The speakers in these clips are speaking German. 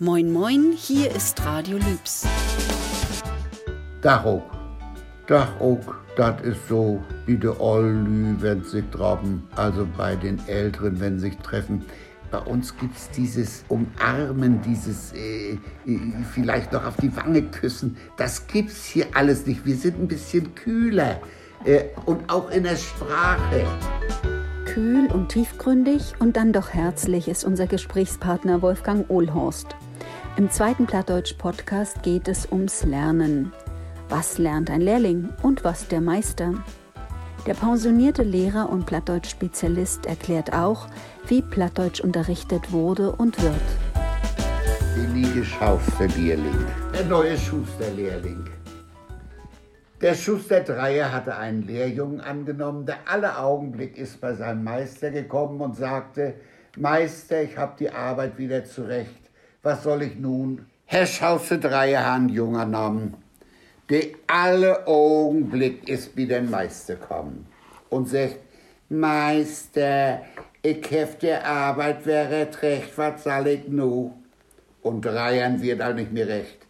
Moin Moin, hier ist Radio Lübs. Dach auch. Dach auch, das ist so wie de Ollü, wenn sich traben, also bei den Älteren, wenn sich treffen. Bei uns gibt es dieses Umarmen, dieses äh, äh, vielleicht noch auf die Wange küssen. Das gibt's hier alles nicht. Wir sind ein bisschen kühler äh, und auch in der Sprache. Kühl und tiefgründig und dann doch herzlich ist unser Gesprächspartner Wolfgang Ohlhorst. Im zweiten Plattdeutsch-Podcast geht es ums Lernen. Was lernt ein Lehrling und was der Meister? Der pensionierte Lehrer und Plattdeutsch-Spezialist erklärt auch, wie Plattdeutsch unterrichtet wurde und wird. Die Liege Schaufellehrling, der neue Schusterlehrling. Der Schuster Dreier hatte einen Lehrjungen angenommen, der alle Augenblick ist bei seinem Meister gekommen und sagte, Meister, ich hab die Arbeit wieder zurecht. Was soll ich nun? Herr Schauster Dreier hat einen junger Namen, der alle Augenblick ist wie der Meister kommen und sagt, Meister, ich hef der Arbeit wäre recht, was soll ich nu? Und Dreiern wird all nicht mehr recht.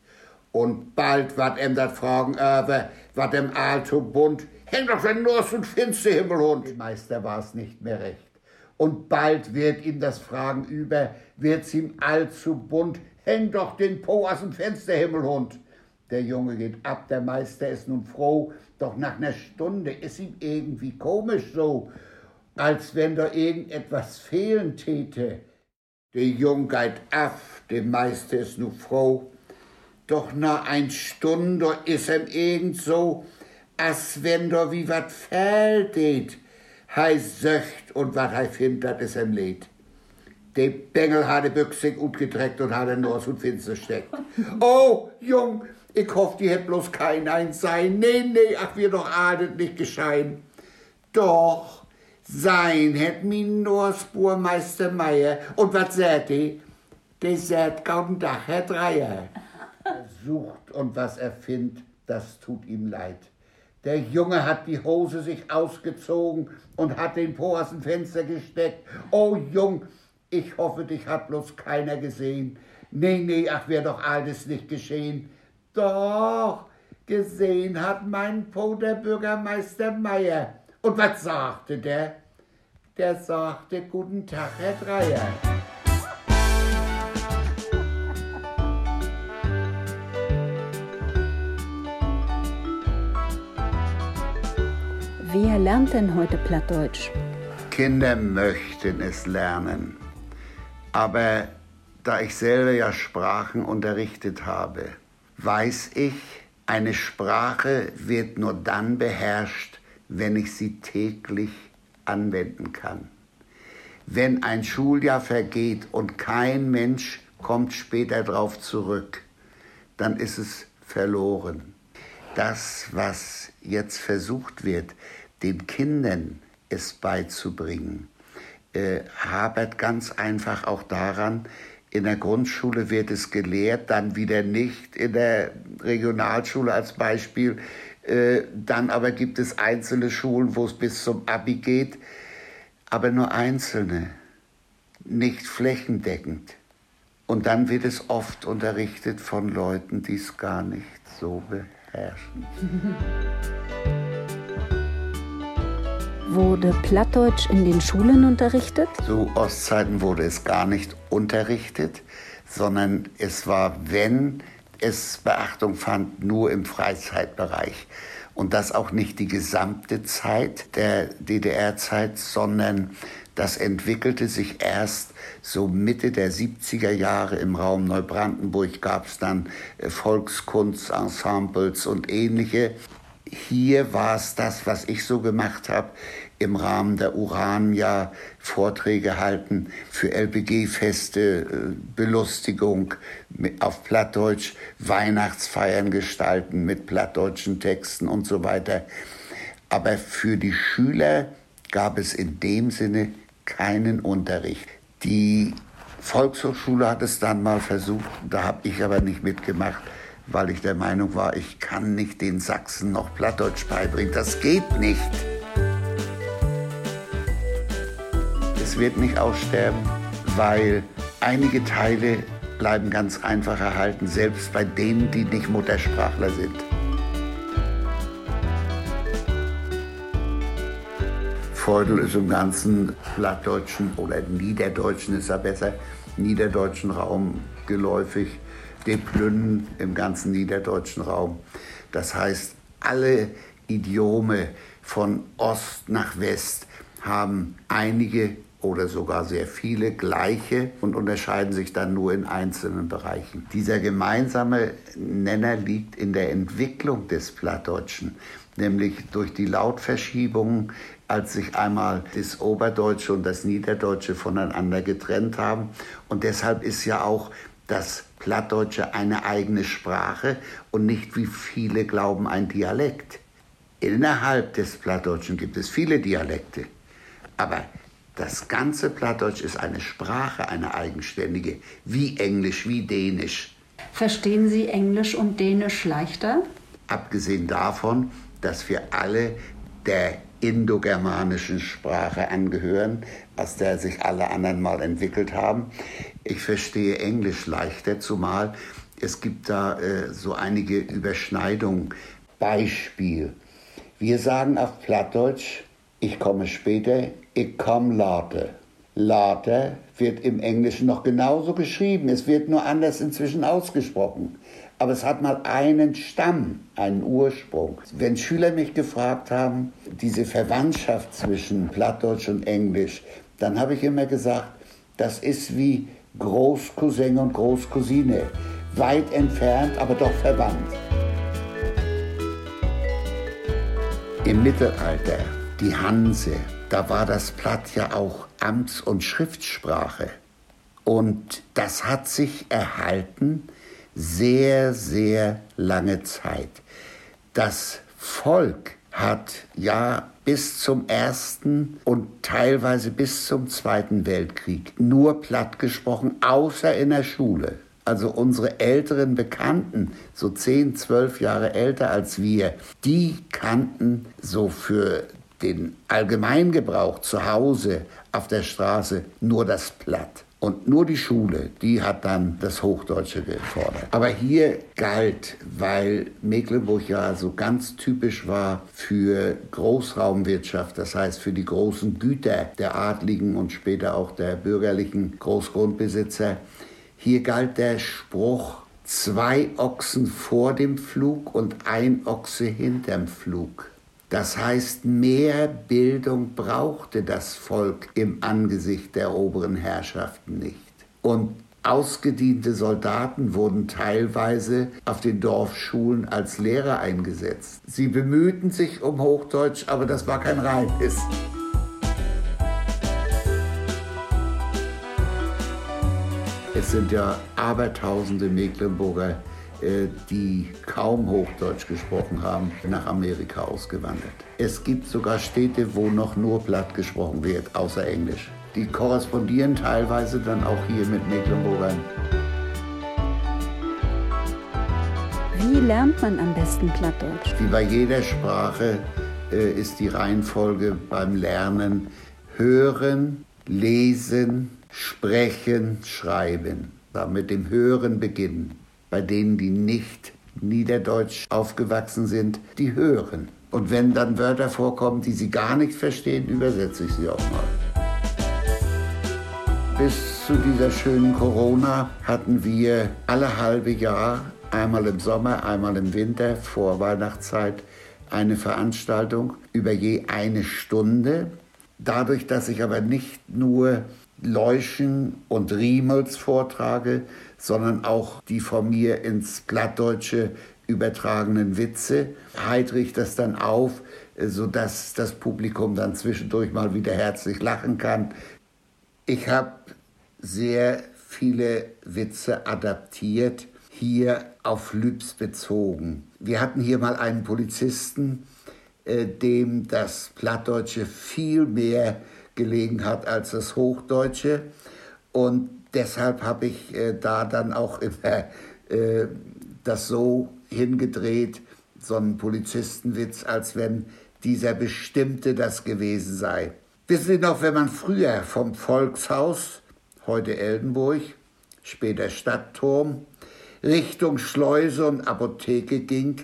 Und bald wat em dat fragen über, wat dem Alto bunt, häng doch den Nors und finste Himmelhund. Meister war's nicht mehr recht. Und bald wird ihm das Fragen über, wird's ihm allzu bunt, häng doch den Po aus dem Fenster, Himmelhund. Der Junge geht ab, der Meister ist nun froh, doch nach einer Stunde ist ihm irgendwie komisch so, als wenn da irgendetwas fehlen täte. Der Junge geht ab, der Meister ist nun froh, doch nach ein Stunde is em irgend so, als wenn da wie wat fällt. Hei söcht und wat hei findet, dat is em leid. De Bengel hat de Büchse gut getreckt und hat er nur und Finster steckt. Oh, Jung, ich hoff, die hätt bloß kein eins sein. Nee, nee, ach, wir doch adet nicht geschein. Doch, sein hätt mi nur Spurmeister Meier. Und wat sät die? De sät kaum Dach, Herr Dreier sucht und was er findet, das tut ihm leid. Der Junge hat die Hose sich ausgezogen und hat den Po aus dem Fenster gesteckt. Oh Jung, ich hoffe, dich hat bloß keiner gesehen. Nee, nee, ach, wär doch alles nicht geschehen. Doch, gesehen hat mein Po der Bürgermeister Meier. Und was sagte der? Der sagte, guten Tag, Herr Dreier. Wer lernt denn heute Plattdeutsch? Kinder möchten es lernen. Aber da ich selber ja Sprachen unterrichtet habe, weiß ich, eine Sprache wird nur dann beherrscht, wenn ich sie täglich anwenden kann. Wenn ein Schuljahr vergeht und kein Mensch kommt später darauf zurück, dann ist es verloren. Das, was jetzt versucht wird, den Kindern es beizubringen, äh, habert ganz einfach auch daran, in der Grundschule wird es gelehrt, dann wieder nicht, in der Regionalschule als Beispiel. Äh, dann aber gibt es einzelne Schulen, wo es bis zum Abi geht, aber nur einzelne, nicht flächendeckend. Und dann wird es oft unterrichtet von Leuten, die es gar nicht so beherrschen. Wurde Plattdeutsch in den Schulen unterrichtet? Zu Ostzeiten wurde es gar nicht unterrichtet, sondern es war, wenn es Beachtung fand, nur im Freizeitbereich. Und das auch nicht die gesamte Zeit der DDR-Zeit, sondern das entwickelte sich erst so Mitte der 70er Jahre im Raum Neubrandenburg gab es dann äh, Volkskunstensembles und ähnliche. Hier war es das, was ich so gemacht habe, im Rahmen der Urania Vorträge halten für LPG-Feste, äh, Belustigung auf Plattdeutsch, Weihnachtsfeiern gestalten mit plattdeutschen Texten und so weiter. Aber für die Schüler gab es in dem Sinne keinen Unterricht. Die Volkshochschule hat es dann mal versucht, da habe ich aber nicht mitgemacht weil ich der Meinung war, ich kann nicht den Sachsen noch Plattdeutsch beibringen. Das geht nicht. Es wird nicht aussterben, weil einige Teile bleiben ganz einfach erhalten, selbst bei denen, die nicht Muttersprachler sind. Feudel ist im ganzen plattdeutschen oder niederdeutschen ist er besser, niederdeutschen Raum geläufig, den Plünnen im ganzen niederdeutschen Raum. Das heißt, alle Idiome von Ost nach West haben einige oder sogar sehr viele gleiche und unterscheiden sich dann nur in einzelnen Bereichen. Dieser gemeinsame Nenner liegt in der Entwicklung des Plattdeutschen, nämlich durch die Lautverschiebungen, als sich einmal das Oberdeutsche und das Niederdeutsche voneinander getrennt haben. Und deshalb ist ja auch das Plattdeutsche eine eigene Sprache und nicht, wie viele glauben, ein Dialekt. Innerhalb des Plattdeutschen gibt es viele Dialekte, aber das ganze Plattdeutsch ist eine Sprache, eine eigenständige, wie Englisch, wie Dänisch. Verstehen Sie Englisch und Dänisch leichter? Abgesehen davon, dass wir alle der indogermanischen Sprache angehören, aus der sich alle anderen mal entwickelt haben. Ich verstehe Englisch leichter, zumal es gibt da äh, so einige Überschneidungen. Beispiel. Wir sagen auf Plattdeutsch, ich komme später, ich komme later. Later wird im Englischen noch genauso geschrieben, es wird nur anders inzwischen ausgesprochen. Aber es hat mal einen Stamm, einen Ursprung. Wenn Schüler mich gefragt haben, diese Verwandtschaft zwischen Plattdeutsch und Englisch, dann habe ich immer gesagt, das ist wie Großcousin und Großcousine. Weit entfernt, aber doch verwandt. Im Mittelalter, die Hanse, da war das Platt ja auch Amts- und Schriftsprache. Und das hat sich erhalten sehr, sehr lange Zeit. Das Volk hat ja bis zum Ersten und teilweise bis zum Zweiten Weltkrieg nur platt gesprochen, außer in der Schule. Also unsere älteren Bekannten, so zehn, zwölf Jahre älter als wir, die kannten so für den Allgemeingebrauch zu Hause auf der Straße nur das Platt. Und nur die Schule, die hat dann das Hochdeutsche gefordert. Aber hier galt, weil Mecklenburg ja so ganz typisch war für Großraumwirtschaft, das heißt für die großen Güter der Adligen und später auch der bürgerlichen Großgrundbesitzer, hier galt der Spruch, zwei Ochsen vor dem Flug und ein Ochse hinterm Flug. Das heißt, mehr Bildung brauchte das Volk im Angesicht der oberen Herrschaften nicht. Und ausgediente Soldaten wurden teilweise auf den Dorfschulen als Lehrer eingesetzt. Sie bemühten sich um Hochdeutsch, aber das war kein reines. Es sind ja Abertausende Mecklenburger die kaum Hochdeutsch gesprochen haben, nach Amerika ausgewandert. Es gibt sogar Städte, wo noch nur platt gesprochen wird, außer Englisch. Die korrespondieren teilweise dann auch hier mit Mecklenburgern. Wie lernt man am besten Plattdeutsch? Wie bei jeder Sprache äh, ist die Reihenfolge beim Lernen Hören, Lesen, Sprechen, Schreiben. Da mit dem Hören beginnen bei denen, die nicht niederdeutsch aufgewachsen sind, die hören. Und wenn dann Wörter vorkommen, die sie gar nicht verstehen, übersetze ich sie auch mal. Bis zu dieser schönen Corona hatten wir alle halbe Jahr, einmal im Sommer, einmal im Winter, vor Weihnachtszeit, eine Veranstaltung über je eine Stunde. Dadurch, dass ich aber nicht nur Leuschen und Riemels vortrage, sondern auch die von mir ins Plattdeutsche übertragenen Witze, heitere ich das dann auf, sodass das Publikum dann zwischendurch mal wieder herzlich lachen kann. Ich habe sehr viele Witze adaptiert, hier auf Lübs bezogen. Wir hatten hier mal einen Polizisten, äh, dem das Plattdeutsche viel mehr gelegen hat als das Hochdeutsche. Und deshalb habe ich äh, da dann auch immer äh, das so hingedreht, so einen Polizistenwitz, als wenn dieser Bestimmte das gewesen sei. Wissen Sie noch, wenn man früher vom Volkshaus, heute Eldenburg, später Stadtturm, Richtung Schleuse und Apotheke ging,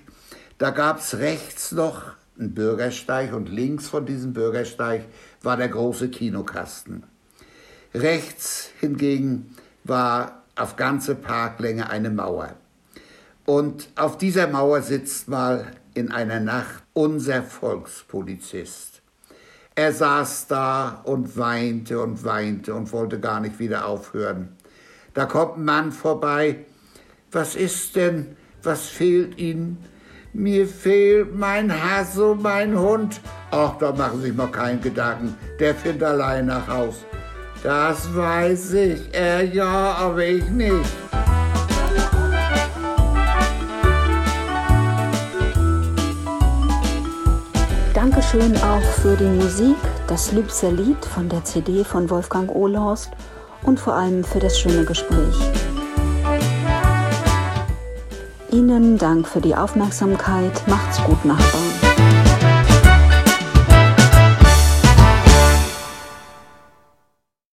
da gab es rechts noch einen Bürgersteig und links von diesem Bürgersteig war der große Kinokasten. Rechts hingegen war auf ganze Parklänge eine Mauer. Und auf dieser Mauer sitzt mal in einer Nacht unser Volkspolizist. Er saß da und weinte und weinte und wollte gar nicht wieder aufhören. Da kommt ein Mann vorbei. Was ist denn? Was fehlt Ihnen? Mir fehlt mein Hasso, mein Hund. Ach, da machen Sie sich mal keinen Gedanken. Der findet allein nach Haus. Das weiß ich. Er ja, aber ich nicht. Dankeschön auch für die Musik, das Lübser Lied von der CD von Wolfgang Ohlhorst und vor allem für das schöne Gespräch. Ihnen Dank für die Aufmerksamkeit. Macht's gut, Nachbarn.